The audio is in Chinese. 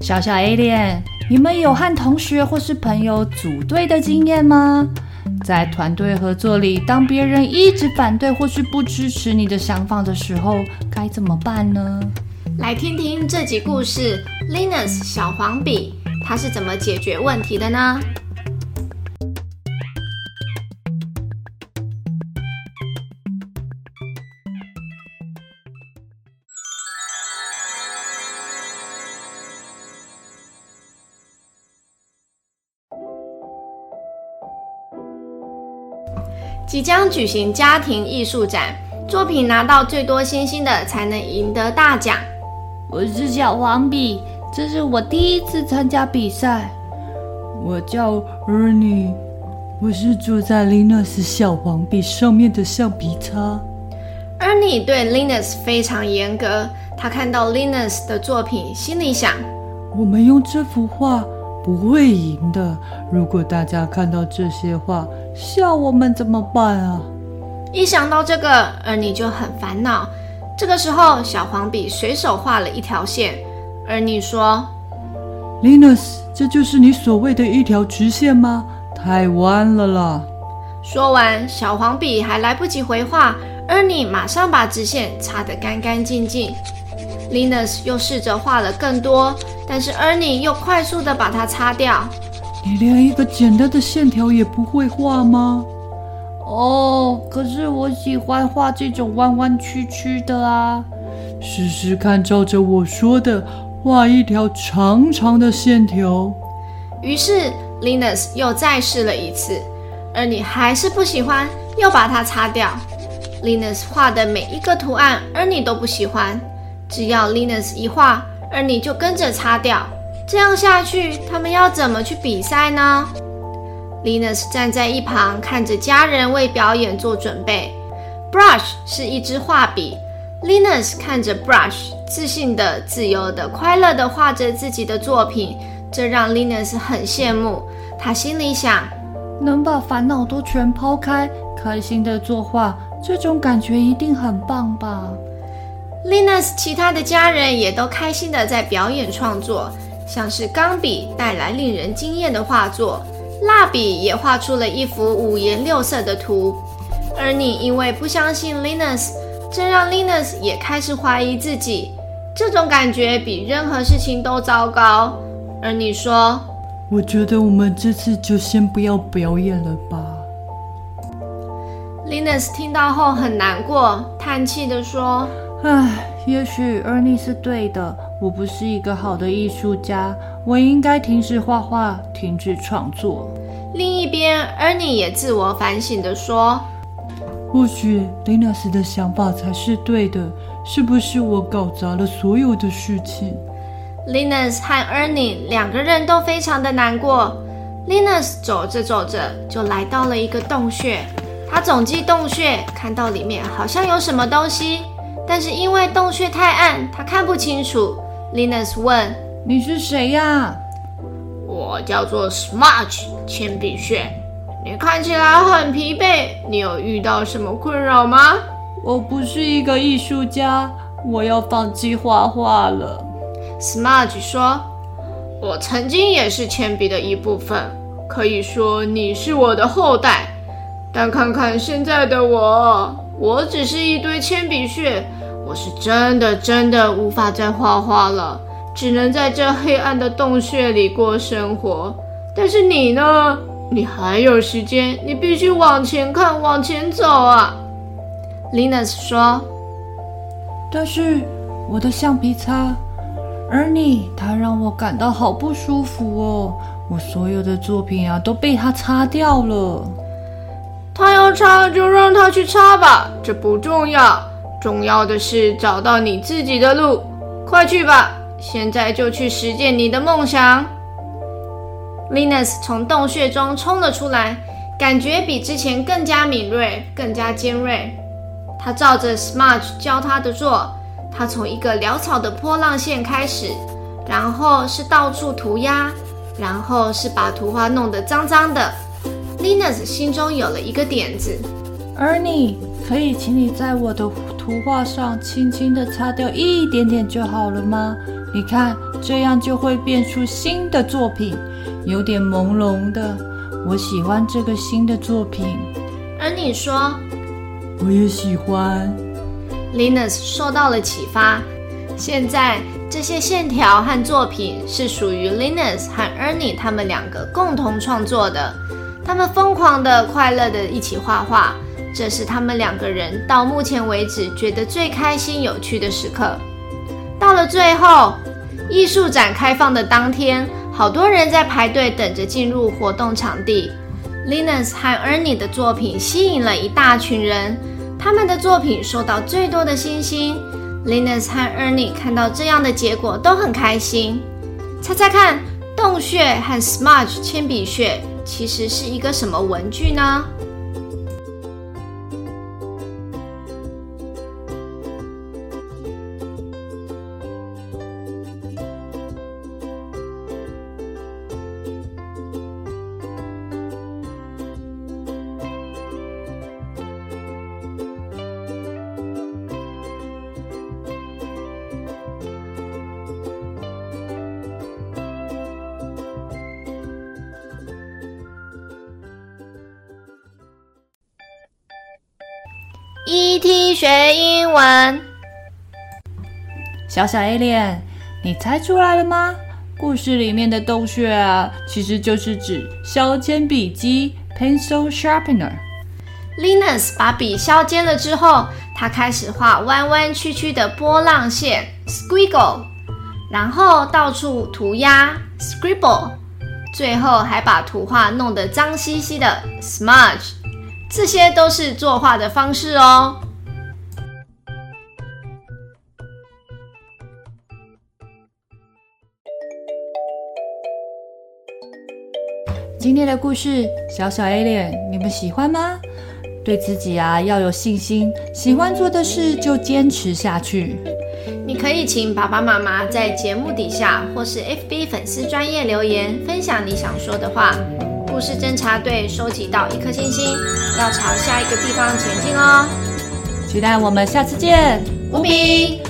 小小 Alien，你们有和同学或是朋友组队的经验吗？在团队合作里，当别人一直反对或是不支持你的想法的时候，该怎么办呢？来听听这集故事，Linus 小黄笔，他是怎么解决问题的呢？即将举行家庭艺术展，作品拿到最多星星的才能赢得大奖。我是小黄笔，这是我第一次参加比赛。我叫 Ernie，我是坐在 Linus 小黄笔上面的橡皮擦。Ernie 对 Linus 非常严格，他看到 Linus 的作品，心里想：我们用这幅画。不会赢的。如果大家看到这些话，笑我们怎么办啊？一想到这个，而你就很烦恼。这个时候，小黄笔随手画了一条线，而你说：“Linus，这就是你所谓的一条直线吗？太弯了啦！”说完，小黄笔还来不及回话，而你马上把直线擦得干干净净。Linus 又试着画了更多。但是 Ernie 又快速的把它擦掉。你连一个简单的线条也不会画吗？哦，可是我喜欢画这种弯弯曲曲的啊。试试看，照着我说的画一条长长的线条。于是 Linus 又再试了一次，Ernie 还是不喜欢，又把它擦掉。Linus 画的每一个图案，Ernie 都不喜欢。只要 Linus 一画。而你就跟着擦掉，这样下去，他们要怎么去比赛呢？Linus 站在一旁，看着家人为表演做准备。Brush 是一支画笔，Linus 看着 Brush，自信的、自由的、快乐的画着自己的作品，这让 Linus 很羡慕。他心里想，能把烦恼都全抛开，开心的作画，这种感觉一定很棒吧。Linus 其他的家人也都开心的在表演创作，像是钢笔带来令人惊艳的画作，蜡笔也画出了一幅五颜六色的图。而你因为不相信 Linus，这让 Linus 也开始怀疑自己。这种感觉比任何事情都糟糕。而你说：“我觉得我们这次就先不要表演了吧。” Linus 听到后很难过，叹气的说。唉，也许 Ernie 是对的。我不是一个好的艺术家，我应该停止画画，停止创作。另一边，Ernie 也自我反省地说：“或许 Linus 的想法才是对的，是不是我搞砸了所有的事情？”Linus 和 Ernie 两个人都非常的难过。Linus 走着走着就来到了一个洞穴，他走进洞穴，看到里面好像有什么东西。但是因为洞穴太暗，他看不清楚。Linus 问：“你是谁呀？”“我叫做 Smudge 铅笔屑。”“你看起来很疲惫，你有遇到什么困扰吗？”“我不是一个艺术家，我要放弃画画了。” Smudge 说：“我曾经也是铅笔的一部分，可以说你是我的后代。但看看现在的我，我只是一堆铅笔屑。”我是真的真的无法再画画了，只能在这黑暗的洞穴里过生活。但是你呢？你还有时间，你必须往前看，往前走啊！Linus 说。但是我的橡皮擦，而你，它让我感到好不舒服哦。我所有的作品啊都被它擦掉了。他要擦就让他去擦吧，这不重要。重要的是找到你自己的路。快去吧，现在就去实践你的梦想。Linus 从洞穴中冲了出来，感觉比之前更加敏锐，更加尖锐。他照着 Smudge 教他的做，他从一个潦草的波浪线开始，然后是到处涂鸦，然后是把图画弄得脏脏的。Linus 心中有了一个点子，Ernie，可以请你在我的图画上轻轻的擦掉一点点就好了吗？你看，这样就会变出新的作品，有点朦胧的。我喜欢这个新的作品。Ernie 说：“我也喜欢。” Linus 受到了启发，现在这些线条和作品是属于 Linus 和 Ernie 他们两个共同创作的。他们疯狂的、快乐的一起画画，这是他们两个人到目前为止觉得最开心、有趣的时刻。到了最后，艺术展开放的当天，好多人在排队等着进入活动场地。Linus 和 Ernie 的作品吸引了一大群人，他们的作品受到最多的星星。Linus 和 Ernie 看到这样的结果都很开心。猜猜看，洞穴和 Smudge 铅笔屑。其实是一个什么文具呢？？ET 学英文，小小 Alien，你猜出来了吗？故事里面的洞穴啊，其实就是指削铅笔机 （pencil sharpener）。Linus 把笔削尖了之后，他开始画弯弯曲曲的波浪线 （squiggle），然后到处涂鸦 （scribble），最后还把图画弄得脏兮兮的 （smudge）。这些都是作画的方式哦。今天的故事，小小 Alien，你们喜欢吗？对自己啊要有信心，喜欢做的事就坚持下去。你可以请爸爸妈妈在节目底下或是 FB 粉丝专业留言，分享你想说的话。故事侦察队收集到一颗星星，要朝下一个地方前进哦！期待我们下次见，无比。